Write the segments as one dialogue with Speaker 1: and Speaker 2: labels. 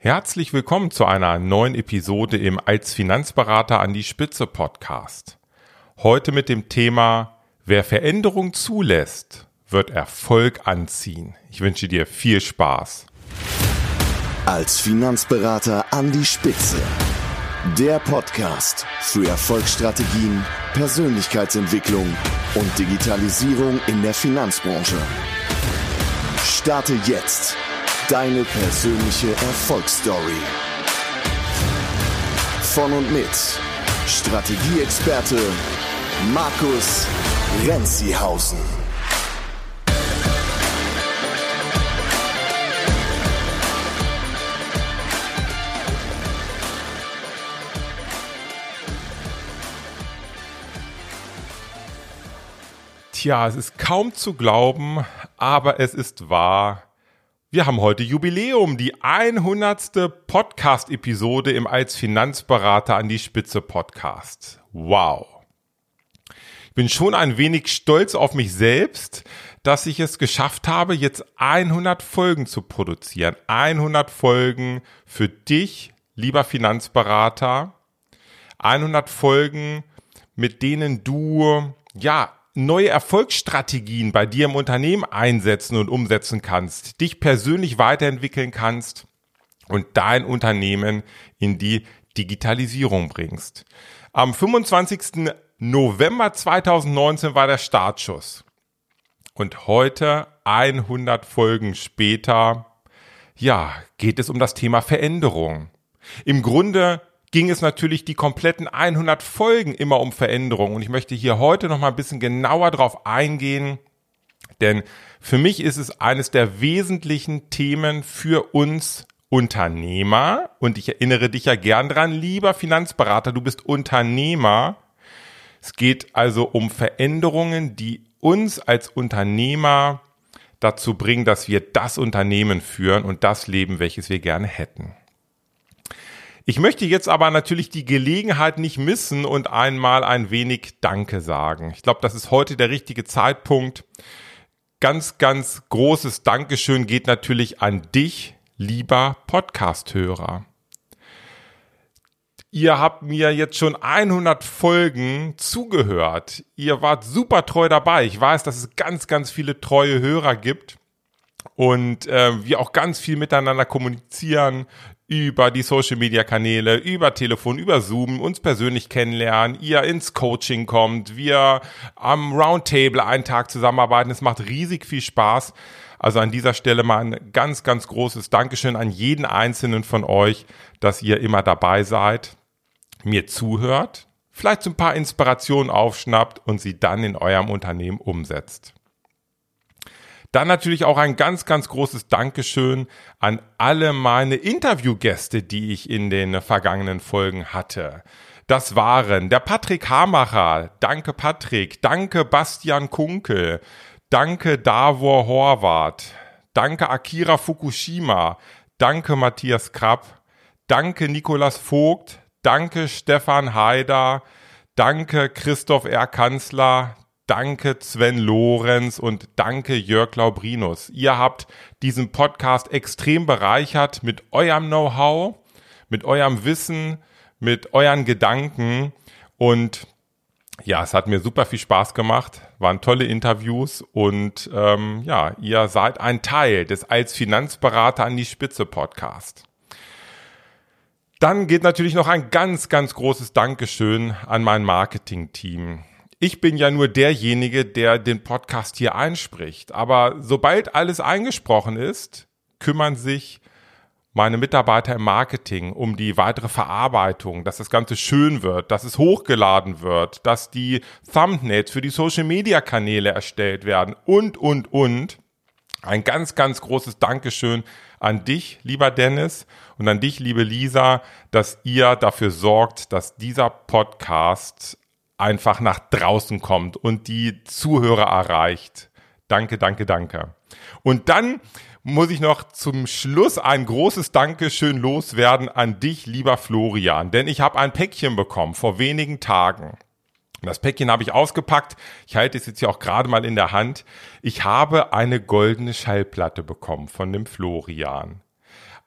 Speaker 1: Herzlich willkommen zu einer neuen Episode im Als Finanzberater an die Spitze Podcast. Heute mit dem Thema Wer Veränderung zulässt, wird Erfolg anziehen. Ich wünsche dir viel Spaß.
Speaker 2: Als Finanzberater an die Spitze. Der Podcast für Erfolgsstrategien, Persönlichkeitsentwicklung und Digitalisierung in der Finanzbranche. Starte jetzt Deine persönliche Erfolgsstory. Von und mit Strategieexperte Markus Renzihausen.
Speaker 1: Tja, es ist kaum zu glauben, aber es ist wahr. Wir haben heute Jubiläum, die 100. Podcast-Episode im Als Finanzberater an die Spitze Podcast. Wow. Ich bin schon ein wenig stolz auf mich selbst, dass ich es geschafft habe, jetzt 100 Folgen zu produzieren. 100 Folgen für dich, lieber Finanzberater. 100 Folgen, mit denen du, ja, neue Erfolgsstrategien bei dir im Unternehmen einsetzen und umsetzen kannst, dich persönlich weiterentwickeln kannst und dein Unternehmen in die Digitalisierung bringst. Am 25. November 2019 war der Startschuss. Und heute, 100 Folgen später, ja, geht es um das Thema Veränderung. Im Grunde ging es natürlich die kompletten 100 Folgen immer um Veränderung. Und ich möchte hier heute noch mal ein bisschen genauer drauf eingehen, denn für mich ist es eines der wesentlichen Themen für uns Unternehmer. Und ich erinnere dich ja gern dran, lieber Finanzberater, du bist Unternehmer. Es geht also um Veränderungen, die uns als Unternehmer dazu bringen, dass wir das Unternehmen führen und das Leben, welches wir gerne hätten. Ich möchte jetzt aber natürlich die Gelegenheit nicht missen und einmal ein wenig Danke sagen. Ich glaube, das ist heute der richtige Zeitpunkt. Ganz, ganz großes Dankeschön geht natürlich an dich, lieber Podcasthörer. Ihr habt mir jetzt schon 100 Folgen zugehört. Ihr wart super treu dabei. Ich weiß, dass es ganz, ganz viele treue Hörer gibt und äh, wir auch ganz viel miteinander kommunizieren über die Social Media Kanäle, über Telefon, über Zoom uns persönlich kennenlernen, ihr ins Coaching kommt, wir am Roundtable einen Tag zusammenarbeiten. Es macht riesig viel Spaß. Also an dieser Stelle mal ein ganz, ganz großes Dankeschön an jeden einzelnen von euch, dass ihr immer dabei seid, mir zuhört, vielleicht so ein paar Inspirationen aufschnappt und sie dann in eurem Unternehmen umsetzt. Dann natürlich auch ein ganz, ganz großes Dankeschön an alle meine Interviewgäste, die ich in den vergangenen Folgen hatte. Das waren der Patrick Hamacher. Danke Patrick. Danke Bastian Kunkel. Danke Davor Horvath. Danke Akira Fukushima. Danke Matthias Krapp. Danke Nikolas Vogt. Danke Stefan Haider. Danke Christoph R. Kanzler. Danke Sven Lorenz und danke Jörg Laubrinus. Ihr habt diesen Podcast extrem bereichert mit eurem Know-how, mit eurem Wissen, mit euren Gedanken und ja, es hat mir super viel Spaß gemacht, waren tolle Interviews und ähm, ja, ihr seid ein Teil des als Finanzberater an die Spitze Podcast. Dann geht natürlich noch ein ganz, ganz großes Dankeschön an mein Marketing-Team ich bin ja nur derjenige, der den Podcast hier einspricht. Aber sobald alles eingesprochen ist, kümmern sich meine Mitarbeiter im Marketing um die weitere Verarbeitung, dass das Ganze schön wird, dass es hochgeladen wird, dass die Thumbnails für die Social Media Kanäle erstellt werden und, und, und. Ein ganz, ganz großes Dankeschön an dich, lieber Dennis, und an dich, liebe Lisa, dass ihr dafür sorgt, dass dieser Podcast einfach nach draußen kommt und die Zuhörer erreicht. Danke, danke, danke. Und dann muss ich noch zum Schluss ein großes Dankeschön loswerden an dich, lieber Florian, denn ich habe ein Päckchen bekommen vor wenigen Tagen. Das Päckchen habe ich ausgepackt. Ich halte es jetzt hier auch gerade mal in der Hand. Ich habe eine goldene Schallplatte bekommen von dem Florian.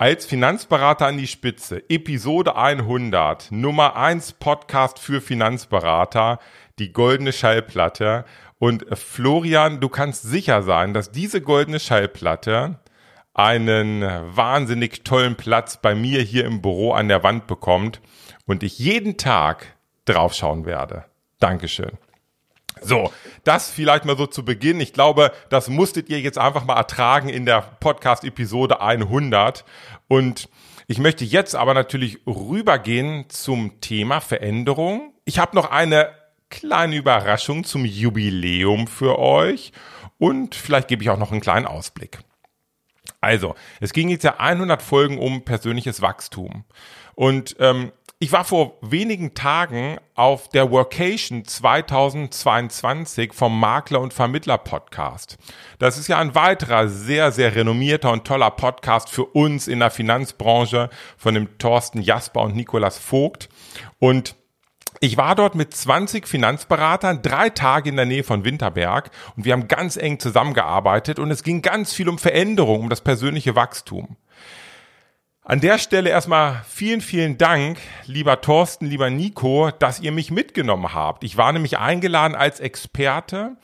Speaker 1: Als Finanzberater an die Spitze, Episode 100, Nummer 1 Podcast für Finanzberater, die goldene Schallplatte. Und Florian, du kannst sicher sein, dass diese goldene Schallplatte einen wahnsinnig tollen Platz bei mir hier im Büro an der Wand bekommt und ich jeden Tag draufschauen werde. Dankeschön. So, das vielleicht mal so zu Beginn. Ich glaube, das musstet ihr jetzt einfach mal ertragen in der Podcast-Episode 100. Und ich möchte jetzt aber natürlich rübergehen zum Thema Veränderung. Ich habe noch eine kleine Überraschung zum Jubiläum für euch und vielleicht gebe ich auch noch einen kleinen Ausblick. Also, es ging jetzt ja 100 Folgen um persönliches Wachstum. Und ähm, ich war vor wenigen Tagen auf der Workation 2022 vom Makler und Vermittler Podcast. Das ist ja ein weiterer sehr, sehr renommierter und toller Podcast für uns in der Finanzbranche von dem Thorsten Jasper und Nikolas Vogt. Und ich war dort mit 20 Finanzberatern, drei Tage in der Nähe von Winterberg und wir haben ganz eng zusammengearbeitet und es ging ganz viel um Veränderung, um das persönliche Wachstum. An der Stelle erstmal vielen, vielen Dank, lieber Thorsten, lieber Nico, dass ihr mich mitgenommen habt. Ich war nämlich eingeladen als Experte.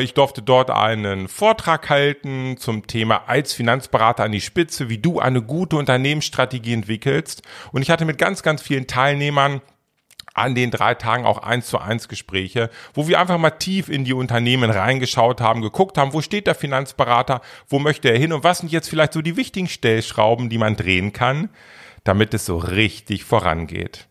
Speaker 1: Ich durfte dort einen Vortrag halten zum Thema als Finanzberater an die Spitze, wie du eine gute Unternehmensstrategie entwickelst. Und ich hatte mit ganz, ganz vielen Teilnehmern an den drei Tagen auch eins zu eins Gespräche, wo wir einfach mal tief in die Unternehmen reingeschaut haben, geguckt haben, wo steht der Finanzberater, wo möchte er hin und was sind jetzt vielleicht so die wichtigen Stellschrauben, die man drehen kann, damit es so richtig vorangeht.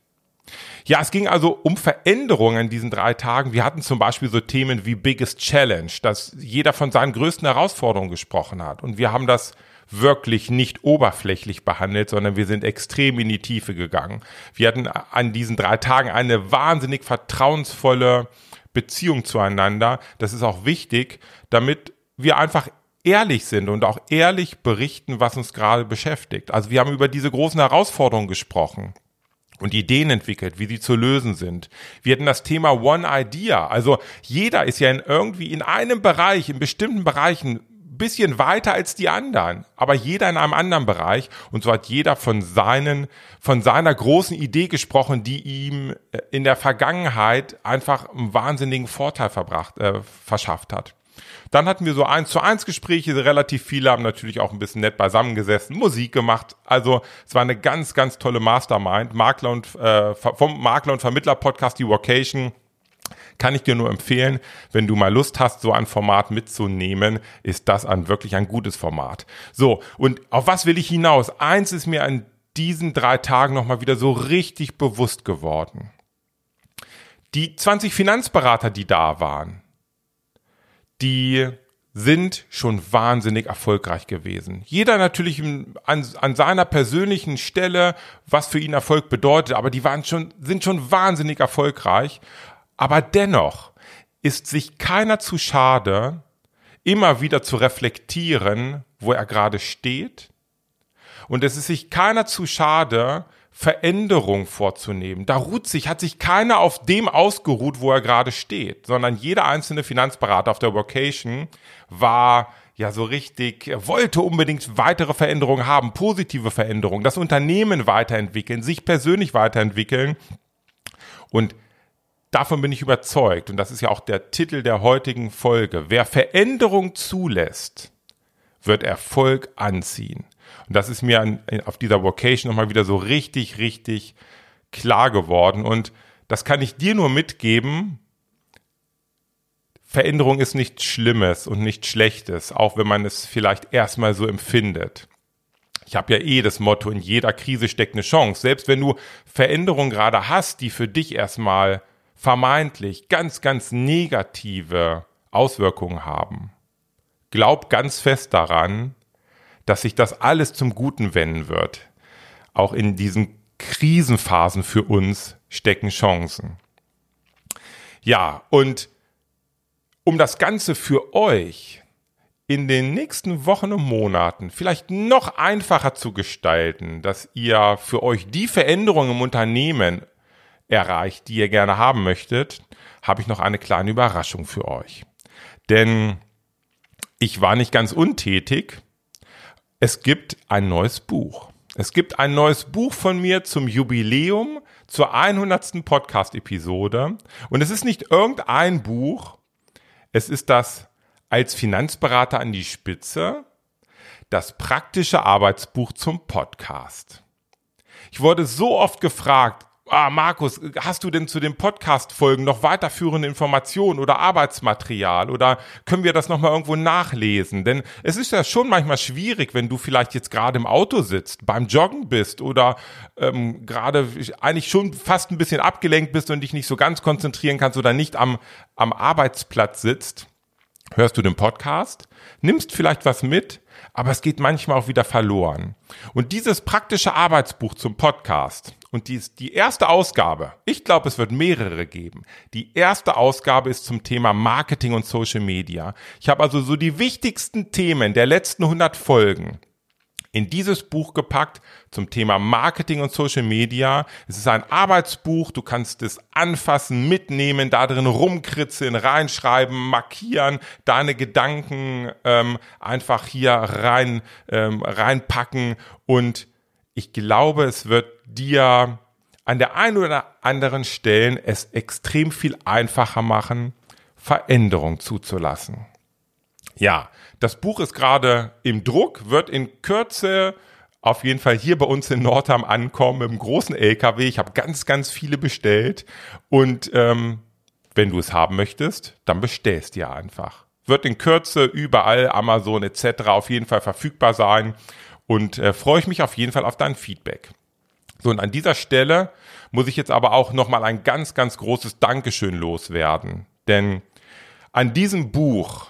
Speaker 1: Ja, es ging also um Veränderungen in diesen drei Tagen. Wir hatten zum Beispiel so Themen wie Biggest Challenge, dass jeder von seinen größten Herausforderungen gesprochen hat. Und wir haben das wirklich nicht oberflächlich behandelt, sondern wir sind extrem in die Tiefe gegangen. Wir hatten an diesen drei Tagen eine wahnsinnig vertrauensvolle Beziehung zueinander. Das ist auch wichtig, damit wir einfach ehrlich sind und auch ehrlich berichten, was uns gerade beschäftigt. Also wir haben über diese großen Herausforderungen gesprochen und Ideen entwickelt, wie sie zu lösen sind. Wir hatten das Thema One Idea. Also jeder ist ja in irgendwie in einem Bereich, in bestimmten Bereichen bisschen weiter als die anderen, aber jeder in einem anderen Bereich. Und so hat jeder von seinen, von seiner großen Idee gesprochen, die ihm äh, in der Vergangenheit einfach einen wahnsinnigen Vorteil verbracht, äh, verschafft hat. Dann hatten wir so eins zu eins Gespräche, relativ viele haben natürlich auch ein bisschen nett beisammengesessen, Musik gemacht. Also es war eine ganz, ganz tolle Mastermind. Makler und äh, vom Makler und Vermittler Podcast, die Vocation kann ich dir nur empfehlen, wenn du mal Lust hast, so ein Format mitzunehmen, ist das ein wirklich ein gutes Format. So, und auf was will ich hinaus? Eins ist mir an diesen drei Tagen nochmal wieder so richtig bewusst geworden. Die 20 Finanzberater, die da waren, die sind schon wahnsinnig erfolgreich gewesen. Jeder natürlich an, an, seiner persönlichen Stelle, was für ihn Erfolg bedeutet, aber die waren schon, sind schon wahnsinnig erfolgreich. Aber dennoch ist sich keiner zu schade, immer wieder zu reflektieren, wo er gerade steht. Und es ist sich keiner zu schade, Veränderung vorzunehmen. Da ruht sich, hat sich keiner auf dem ausgeruht, wo er gerade steht, sondern jeder einzelne Finanzberater auf der Vocation war ja so richtig, wollte unbedingt weitere Veränderungen haben, positive Veränderungen, das Unternehmen weiterentwickeln, sich persönlich weiterentwickeln. Und davon bin ich überzeugt, und das ist ja auch der Titel der heutigen Folge, wer Veränderung zulässt, wird Erfolg anziehen. Und das ist mir an, auf dieser Vocation nochmal wieder so richtig, richtig klar geworden. Und das kann ich dir nur mitgeben. Veränderung ist nichts Schlimmes und nichts Schlechtes, auch wenn man es vielleicht erstmal so empfindet. Ich habe ja eh das Motto, in jeder Krise steckt eine Chance. Selbst wenn du Veränderungen gerade hast, die für dich erstmal vermeintlich ganz, ganz negative Auswirkungen haben. Glaub ganz fest daran, dass sich das alles zum Guten wenden wird. Auch in diesen Krisenphasen für uns stecken Chancen. Ja, und um das Ganze für euch in den nächsten Wochen und Monaten vielleicht noch einfacher zu gestalten, dass ihr für euch die Veränderungen im Unternehmen erreicht, die ihr gerne haben möchtet, habe ich noch eine kleine Überraschung für euch. Denn ich war nicht ganz untätig. Es gibt ein neues Buch. Es gibt ein neues Buch von mir zum Jubiläum zur 100. Podcast-Episode. Und es ist nicht irgendein Buch, es ist das als Finanzberater an die Spitze, das praktische Arbeitsbuch zum Podcast. Ich wurde so oft gefragt, ah, Markus, hast du denn zu den Podcast-Folgen noch weiterführende Informationen oder Arbeitsmaterial oder können wir das nochmal irgendwo nachlesen? Denn es ist ja schon manchmal schwierig, wenn du vielleicht jetzt gerade im Auto sitzt, beim Joggen bist oder ähm, gerade eigentlich schon fast ein bisschen abgelenkt bist und dich nicht so ganz konzentrieren kannst oder nicht am, am Arbeitsplatz sitzt. Hörst du den Podcast, nimmst vielleicht was mit, aber es geht manchmal auch wieder verloren. Und dieses praktische Arbeitsbuch zum Podcast und dies, die erste Ausgabe, ich glaube, es wird mehrere geben. Die erste Ausgabe ist zum Thema Marketing und Social Media. Ich habe also so die wichtigsten Themen der letzten 100 Folgen in dieses Buch gepackt zum Thema Marketing und Social Media. Es ist ein Arbeitsbuch, du kannst es anfassen, mitnehmen, da drin rumkritzeln, reinschreiben, markieren, deine Gedanken ähm, einfach hier rein ähm, reinpacken und ich glaube, es wird dir an der einen oder anderen Stellen es extrem viel einfacher machen, Veränderung zuzulassen. Ja, das Buch ist gerade im Druck, wird in Kürze auf jeden Fall hier bei uns in Nordham ankommen im großen LKW. Ich habe ganz, ganz viele bestellt und ähm, wenn du es haben möchtest, dann bestellst dir einfach. Wird in Kürze überall Amazon etc. auf jeden Fall verfügbar sein und äh, freue ich mich auf jeden Fall auf dein Feedback. So, und an dieser Stelle muss ich jetzt aber auch nochmal ein ganz, ganz großes Dankeschön loswerden. Denn an diesem Buch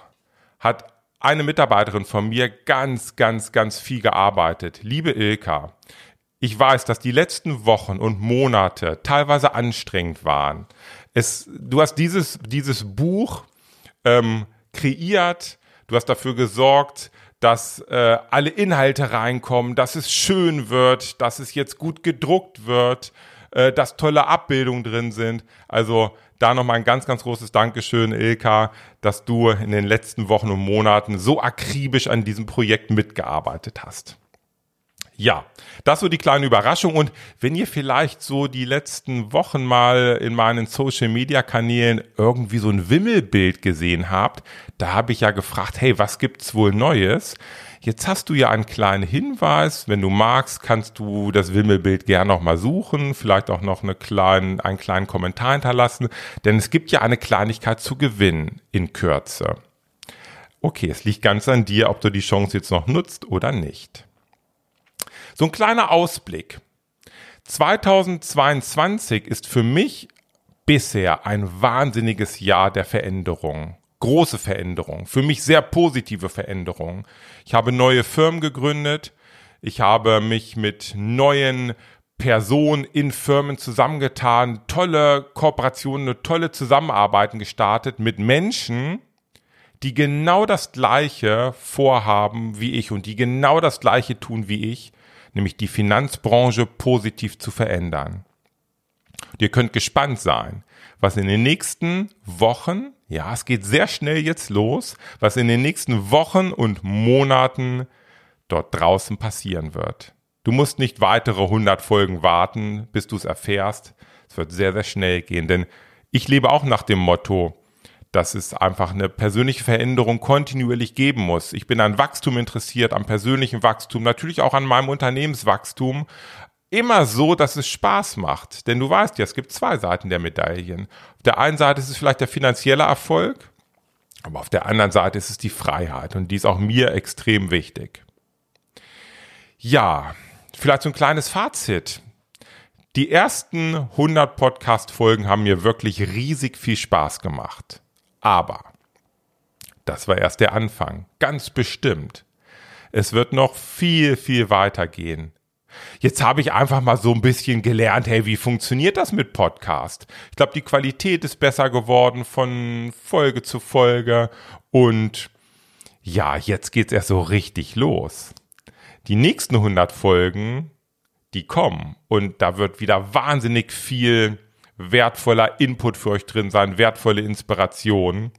Speaker 1: hat eine Mitarbeiterin von mir ganz, ganz, ganz viel gearbeitet. Liebe Ilka, ich weiß, dass die letzten Wochen und Monate teilweise anstrengend waren. Es, du hast dieses, dieses Buch ähm, kreiert, du hast dafür gesorgt, dass äh, alle Inhalte reinkommen, dass es schön wird, dass es jetzt gut gedruckt wird, äh, dass tolle Abbildungen drin sind. Also da nochmal ein ganz, ganz großes Dankeschön, Ilka, dass du in den letzten Wochen und Monaten so akribisch an diesem Projekt mitgearbeitet hast. Ja, das so die kleine Überraschung. Und wenn ihr vielleicht so die letzten Wochen mal in meinen Social Media Kanälen irgendwie so ein Wimmelbild gesehen habt, da habe ich ja gefragt, hey, was gibt's wohl Neues? Jetzt hast du ja einen kleinen Hinweis. Wenn du magst, kannst du das Wimmelbild gerne noch mal suchen, vielleicht auch noch eine kleinen, einen kleinen Kommentar hinterlassen, denn es gibt ja eine Kleinigkeit zu gewinnen in Kürze. Okay, es liegt ganz an dir, ob du die Chance jetzt noch nutzt oder nicht. So ein kleiner Ausblick. 2022 ist für mich bisher ein wahnsinniges Jahr der Veränderung große Veränderungen, für mich sehr positive Veränderungen. Ich habe neue Firmen gegründet, ich habe mich mit neuen Personen in Firmen zusammengetan, tolle Kooperationen, tolle Zusammenarbeiten gestartet mit Menschen, die genau das Gleiche vorhaben wie ich und die genau das Gleiche tun wie ich, nämlich die Finanzbranche positiv zu verändern. Und ihr könnt gespannt sein, was in den nächsten Wochen ja, es geht sehr schnell jetzt los, was in den nächsten Wochen und Monaten dort draußen passieren wird. Du musst nicht weitere 100 Folgen warten, bis du es erfährst. Es wird sehr, sehr schnell gehen, denn ich lebe auch nach dem Motto, dass es einfach eine persönliche Veränderung kontinuierlich geben muss. Ich bin an Wachstum interessiert, am persönlichen Wachstum, natürlich auch an meinem Unternehmenswachstum, immer so, dass es Spaß macht. Denn du weißt ja, es gibt zwei Seiten der Medaillen. Auf der einen Seite ist es vielleicht der finanzielle Erfolg, aber auf der anderen Seite ist es die Freiheit und die ist auch mir extrem wichtig. Ja, vielleicht so ein kleines Fazit. Die ersten 100 Podcast-Folgen haben mir wirklich riesig viel Spaß gemacht. Aber das war erst der Anfang, ganz bestimmt. Es wird noch viel, viel weitergehen. Jetzt habe ich einfach mal so ein bisschen gelernt, hey, wie funktioniert das mit Podcast? Ich glaube, die Qualität ist besser geworden von Folge zu Folge und ja, jetzt geht's erst so richtig los. Die nächsten 100 Folgen, die kommen und da wird wieder wahnsinnig viel wertvoller Input für euch drin sein, wertvolle Inspiration.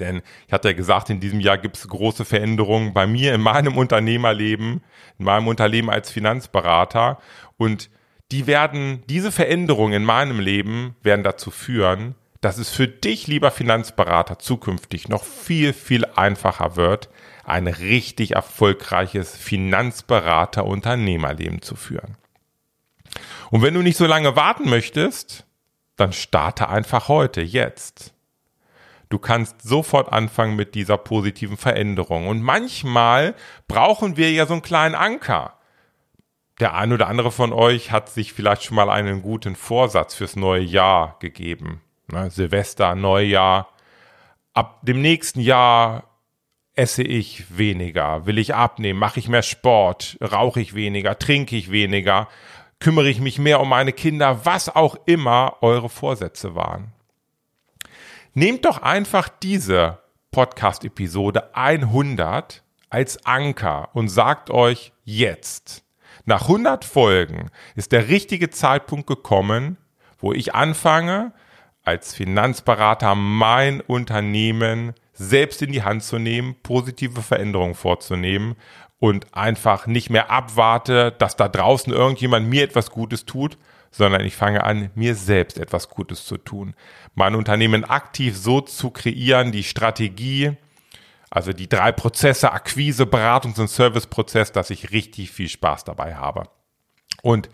Speaker 1: Denn ich hatte ja gesagt, in diesem Jahr gibt es große Veränderungen bei mir in meinem Unternehmerleben, in meinem Unternehmen als Finanzberater. Und die werden, diese Veränderungen in meinem Leben werden dazu führen, dass es für dich, lieber Finanzberater, zukünftig noch viel, viel einfacher wird, ein richtig erfolgreiches Finanzberater-Unternehmerleben zu führen. Und wenn du nicht so lange warten möchtest, dann starte einfach heute, jetzt. Du kannst sofort anfangen mit dieser positiven Veränderung. Und manchmal brauchen wir ja so einen kleinen Anker. Der ein oder andere von euch hat sich vielleicht schon mal einen guten Vorsatz fürs neue Jahr gegeben. Ne? Silvester, Neujahr. Ab dem nächsten Jahr esse ich weniger, will ich abnehmen, mache ich mehr Sport, rauche ich weniger, trinke ich weniger, kümmere ich mich mehr um meine Kinder, was auch immer eure Vorsätze waren. Nehmt doch einfach diese Podcast-Episode 100 als Anker und sagt euch jetzt, nach 100 Folgen ist der richtige Zeitpunkt gekommen, wo ich anfange, als Finanzberater mein Unternehmen selbst in die Hand zu nehmen, positive Veränderungen vorzunehmen und einfach nicht mehr abwarte, dass da draußen irgendjemand mir etwas Gutes tut, sondern ich fange an, mir selbst etwas Gutes zu tun. Mein Unternehmen aktiv so zu kreieren, die Strategie, also die drei Prozesse, Akquise, Beratungs- und Serviceprozess, dass ich richtig viel Spaß dabei habe. Und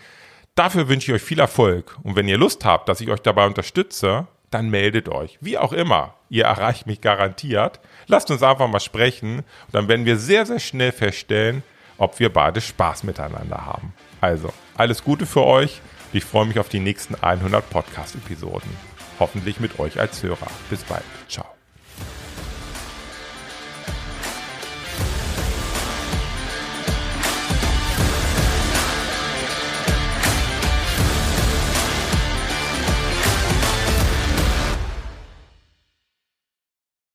Speaker 1: dafür wünsche ich euch viel Erfolg. Und wenn ihr Lust habt, dass ich euch dabei unterstütze, dann meldet euch. Wie auch immer. Ihr erreicht mich garantiert. Lasst uns einfach mal sprechen. Und dann werden wir sehr, sehr schnell feststellen, ob wir beide Spaß miteinander haben. Also, alles Gute für euch. Ich freue mich auf die nächsten 100 Podcast-Episoden. Hoffentlich mit euch als Hörer. Bis bald. Ciao.